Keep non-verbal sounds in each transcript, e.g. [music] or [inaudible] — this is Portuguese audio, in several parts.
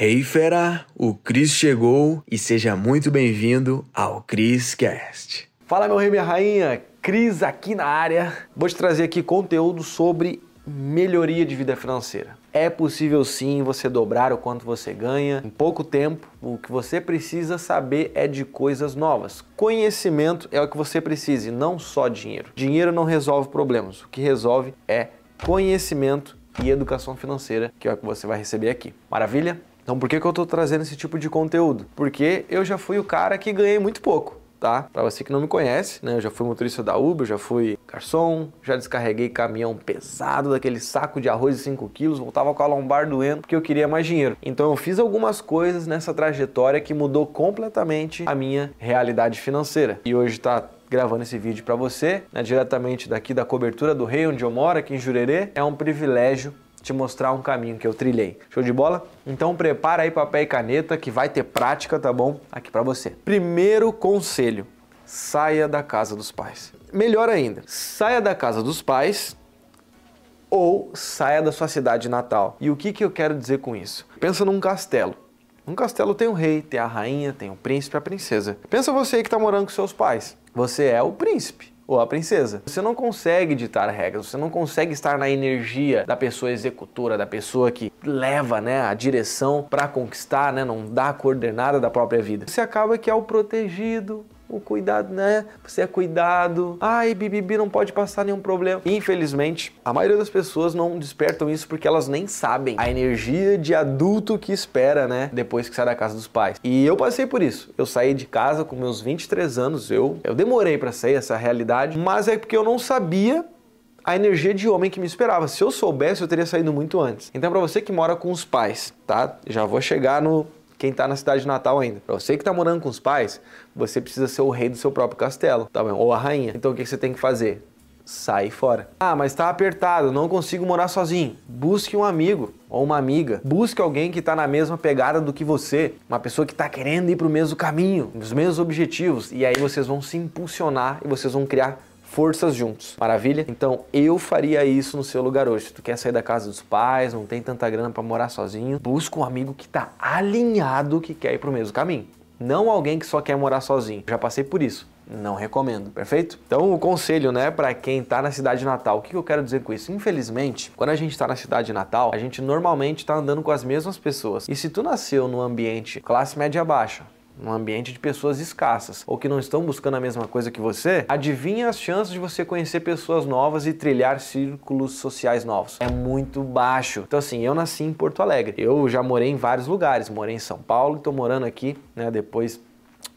Hey fera, o Cris chegou e seja muito bem-vindo ao Cris Cast. Fala meu rei, minha rainha, Cris aqui na área. Vou te trazer aqui conteúdo sobre melhoria de vida financeira. É possível sim você dobrar o quanto você ganha em pouco tempo. O que você precisa saber é de coisas novas. Conhecimento é o que você precisa e não só dinheiro. Dinheiro não resolve problemas. O que resolve é conhecimento e educação financeira, que é o que você vai receber aqui. Maravilha? Então por que, que eu estou trazendo esse tipo de conteúdo? Porque eu já fui o cara que ganhei muito pouco. Tá? Para você que não me conhece, né? Eu já fui motorista da Uber, já fui garçom, já descarreguei caminhão pesado daquele saco de arroz de 5 quilos, voltava com a lombar doendo porque eu queria mais dinheiro. Então eu fiz algumas coisas nessa trajetória que mudou completamente a minha realidade financeira. E hoje está gravando esse vídeo para você, né, diretamente daqui da cobertura do rei onde eu moro, aqui em Jurerê. É um privilégio te mostrar um caminho que eu trilhei. Show de bola? Então prepara aí papel e caneta que vai ter prática, tá bom? Aqui para você. Primeiro conselho: saia da casa dos pais. Melhor ainda, saia da casa dos pais ou saia da sua cidade natal. E o que, que eu quero dizer com isso? Pensa num castelo. Um castelo tem o rei, tem a rainha, tem o príncipe e a princesa. Pensa você que está morando com seus pais. Você é o príncipe ou a princesa. Você não consegue ditar regras, você não consegue estar na energia da pessoa executora, da pessoa que leva né, a direção para conquistar, né, não dá a coordenada da própria vida. Você acaba que é o protegido, o cuidado, né? Você é cuidado. Ai, bibibi não pode passar nenhum problema. Infelizmente, a maioria das pessoas não despertam isso porque elas nem sabem a energia de adulto que espera, né? Depois que sai da casa dos pais. E eu passei por isso. Eu saí de casa com meus 23 anos. Eu, eu demorei para sair essa realidade, mas é porque eu não sabia a energia de homem que me esperava. Se eu soubesse, eu teria saído muito antes. Então, para você que mora com os pais, tá? Já vou chegar no quem está na cidade de Natal ainda. Para você que está morando com os pais, você precisa ser o rei do seu próprio castelo, tá bom? Ou a rainha. Então o que você tem que fazer? Sai fora. Ah, mas está apertado, não consigo morar sozinho. Busque um amigo ou uma amiga. Busque alguém que está na mesma pegada do que você, uma pessoa que está querendo ir para o mesmo caminho, os mesmos objetivos. E aí vocês vão se impulsionar e vocês vão criar forças juntos. Maravilha? Então eu faria isso no seu lugar hoje. Se tu quer sair da casa dos pais, não tem tanta grana para morar sozinho, busca um amigo que está alinhado que quer ir para o mesmo caminho. Não alguém que só quer morar sozinho. Já passei por isso. Não recomendo, perfeito? Então, o conselho, né, para quem está na cidade natal, o que eu quero dizer com isso? Infelizmente, quando a gente está na cidade natal, a gente normalmente está andando com as mesmas pessoas. E se tu nasceu num ambiente classe média baixa, num ambiente de pessoas escassas ou que não estão buscando a mesma coisa que você, adivinha as chances de você conhecer pessoas novas e trilhar círculos sociais novos? É muito baixo. Então, assim, eu nasci em Porto Alegre. Eu já morei em vários lugares. Morei em São Paulo, estou morando aqui, né? Depois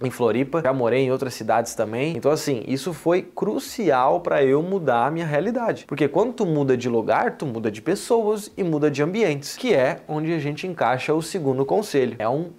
em Floripa, já morei em outras cidades também. Então assim, isso foi crucial para eu mudar a minha realidade. Porque quando tu muda de lugar, tu muda de pessoas e muda de ambientes, que é onde a gente encaixa o segundo conselho. É um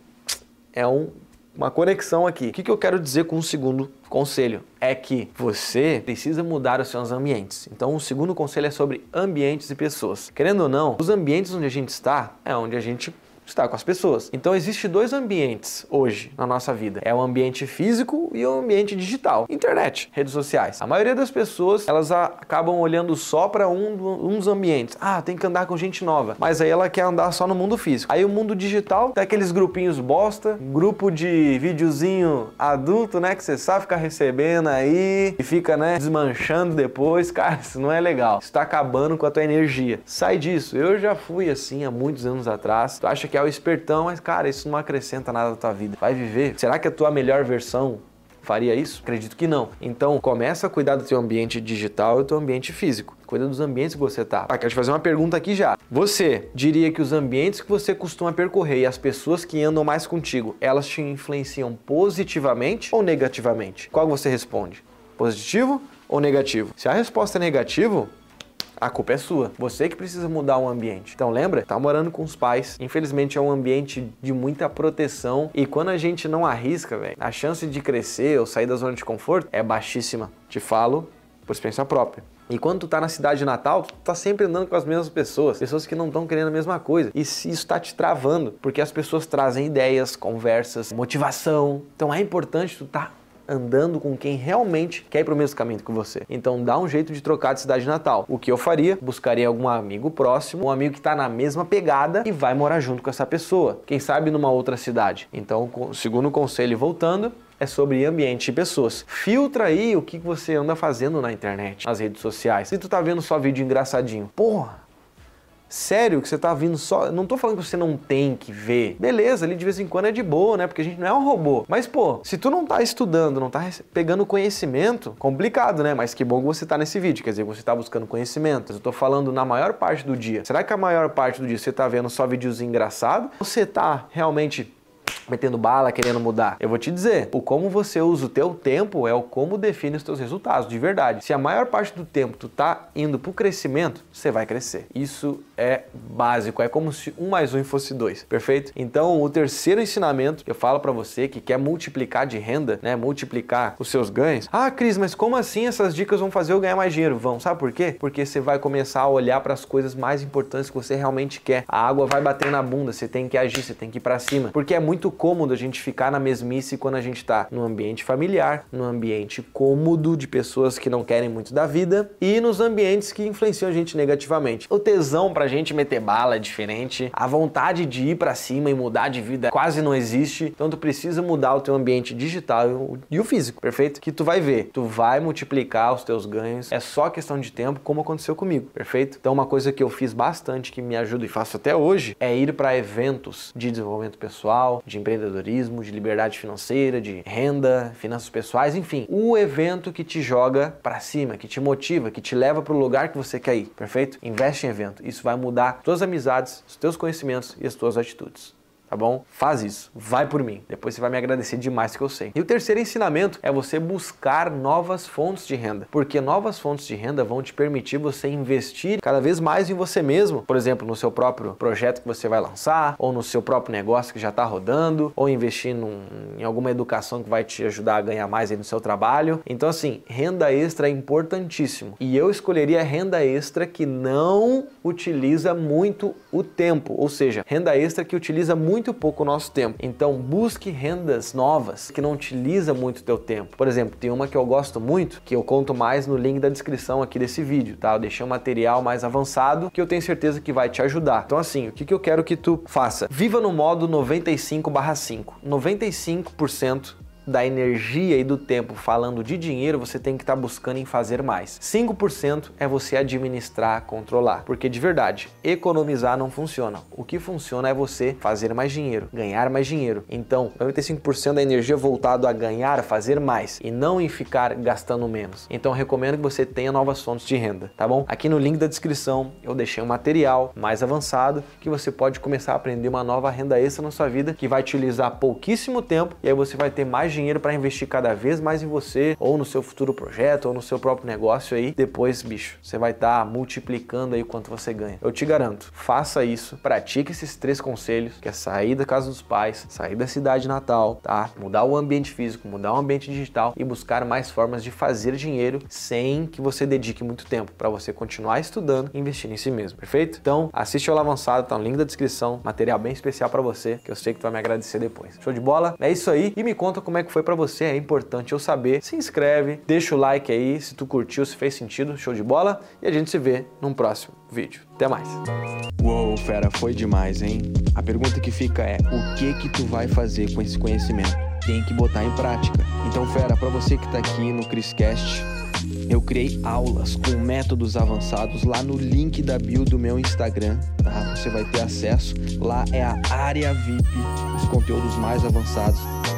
é um uma conexão aqui. O que, que eu quero dizer com o segundo conselho? É que você precisa mudar os seus ambientes. Então, o segundo conselho é sobre ambientes e pessoas. Querendo ou não, os ambientes onde a gente está é onde a gente estar com as pessoas. Então existe dois ambientes hoje na nossa vida. É o ambiente físico e o ambiente digital. Internet, redes sociais. A maioria das pessoas, elas acabam olhando só para um, dos ambientes. Ah, tem que andar com gente nova. Mas aí ela quer andar só no mundo físico. Aí o mundo digital tem aqueles grupinhos bosta, grupo de videozinho adulto, né, que você sabe ficar recebendo aí e fica, né, desmanchando depois. [laughs] Cara, isso não é legal. Isso tá acabando com a tua energia. Sai disso. Eu já fui assim há muitos anos atrás. Tu acha que é o espertão, mas cara, isso não acrescenta nada na tua vida. Vai viver? Será que a tua melhor versão faria isso? Acredito que não. Então, começa a cuidar do teu ambiente digital e do teu ambiente físico. Cuida dos ambientes que você tá. Ah, quero te fazer uma pergunta aqui já. Você diria que os ambientes que você costuma percorrer e as pessoas que andam mais contigo, elas te influenciam positivamente ou negativamente? Qual você responde? Positivo ou negativo? Se a resposta é negativo, a culpa é sua. Você que precisa mudar o ambiente. Então lembra? Tá morando com os pais. Infelizmente é um ambiente de muita proteção e quando a gente não arrisca, velho, a chance de crescer ou sair da zona de conforto é baixíssima. Te falo por experiência própria. E quando tu tá na cidade natal, tu tá sempre andando com as mesmas pessoas, pessoas que não estão querendo a mesma coisa. E isso tá te travando, porque as pessoas trazem ideias, conversas, motivação. Então é importante tu tá andando com quem realmente quer ir para o mesmo caminho que você. Então dá um jeito de trocar de cidade natal. O que eu faria? Buscaria algum amigo próximo, um amigo que está na mesma pegada e vai morar junto com essa pessoa. Quem sabe numa outra cidade. Então, segundo o conselho, voltando, é sobre ambiente e pessoas. Filtra aí o que você anda fazendo na internet, nas redes sociais. Se tu tá vendo só vídeo engraçadinho, porra, sério que você tá vindo só. Não tô falando que você não tem que ver. Beleza, ali de vez em quando é de boa, né? Porque a gente não é um robô. Mas, pô, se tu não tá estudando, não tá pegando conhecimento, complicado, né? Mas que bom que você tá nesse vídeo. Quer dizer, você tá buscando conhecimento. Eu tô falando na maior parte do dia. Será que a maior parte do dia você tá vendo só vídeos engraçados? Você tá realmente metendo bala, querendo mudar. Eu vou te dizer, o como você usa o teu tempo é o como define os teus resultados, de verdade. Se a maior parte do tempo tu tá indo pro crescimento, você vai crescer. Isso é básico, é como se um mais um fosse dois, perfeito? Então, o terceiro ensinamento que eu falo para você que quer multiplicar de renda, né, multiplicar os seus ganhos. Ah, Cris, mas como assim essas dicas vão fazer eu ganhar mais dinheiro? Vão, sabe por quê? Porque você vai começar a olhar para as coisas mais importantes que você realmente quer. A água vai bater na bunda, você tem que agir, você tem que ir para cima, porque é muito cômodo a gente ficar na mesmice quando a gente está no ambiente familiar, no ambiente cômodo de pessoas que não querem muito da vida e nos ambientes que influenciam a gente negativamente. O tesão pra gente meter bala é diferente, a vontade de ir para cima e mudar de vida quase não existe, então tu precisa mudar o teu ambiente digital e o físico, perfeito? Que tu vai ver, tu vai multiplicar os teus ganhos, é só questão de tempo, como aconteceu comigo, perfeito? Então uma coisa que eu fiz bastante que me ajuda e faço até hoje é ir para eventos de desenvolvimento pessoal, de empreendedorismo, de liberdade financeira, de renda, finanças pessoais, enfim, o evento que te joga para cima, que te motiva, que te leva para o lugar que você quer ir, perfeito? Investe em evento. Isso vai mudar suas amizades, os teus conhecimentos e as tuas atitudes tá bom? Faz isso, vai por mim. Depois você vai me agradecer demais que eu sei. E o terceiro ensinamento é você buscar novas fontes de renda, porque novas fontes de renda vão te permitir você investir cada vez mais em você mesmo, por exemplo, no seu próprio projeto que você vai lançar, ou no seu próprio negócio que já está rodando, ou investir num, em alguma educação que vai te ajudar a ganhar mais no seu trabalho. Então, assim, renda extra é importantíssimo. E eu escolheria renda extra que não utiliza muito o tempo, ou seja, renda extra que utiliza muito muito pouco o nosso tempo. Então busque rendas novas que não utiliza muito o teu tempo. Por exemplo, tem uma que eu gosto muito, que eu conto mais no link da descrição aqui desse vídeo, tá? Eu deixei um material mais avançado que eu tenho certeza que vai te ajudar. Então assim, o que, que eu quero que tu faça? Viva no modo 95/5. 95% da energia e do tempo falando de dinheiro, você tem que estar tá buscando em fazer mais. 5% é você administrar, controlar. Porque de verdade, economizar não funciona. O que funciona é você fazer mais dinheiro, ganhar mais dinheiro. Então, 95% da energia voltado a ganhar, fazer mais e não em ficar gastando menos. Então, recomendo que você tenha novas fontes de renda, tá bom? Aqui no link da descrição eu deixei um material mais avançado que você pode começar a aprender uma nova renda extra na sua vida que vai utilizar pouquíssimo tempo e aí você vai ter mais dinheiro para investir cada vez mais em você, ou no seu futuro projeto, ou no seu próprio negócio aí. Depois, bicho, você vai estar tá multiplicando aí quanto você ganha. Eu te garanto, faça isso, pratique esses três conselhos, que é sair da casa dos pais, sair da cidade natal, tá? Mudar o ambiente físico, mudar o ambiente digital e buscar mais formas de fazer dinheiro sem que você dedique muito tempo para você continuar estudando e investir em si mesmo, perfeito? Então, assiste o Avançado, tá no link da descrição, material bem especial para você, que eu sei que tu vai me agradecer depois. Show de bola? É isso aí e me conta como é que foi para você, é importante eu saber. Se inscreve, deixa o like aí se tu curtiu, se fez sentido, show de bola e a gente se vê num próximo vídeo. Até mais. Uou, fera, foi demais, hein? A pergunta que fica é: o que que tu vai fazer com esse conhecimento? Tem que botar em prática. Então, fera, para você que tá aqui no Criscast, eu criei aulas com métodos avançados lá no link da bio do meu Instagram, tá? Você vai ter acesso. Lá é a área VIP, os conteúdos mais avançados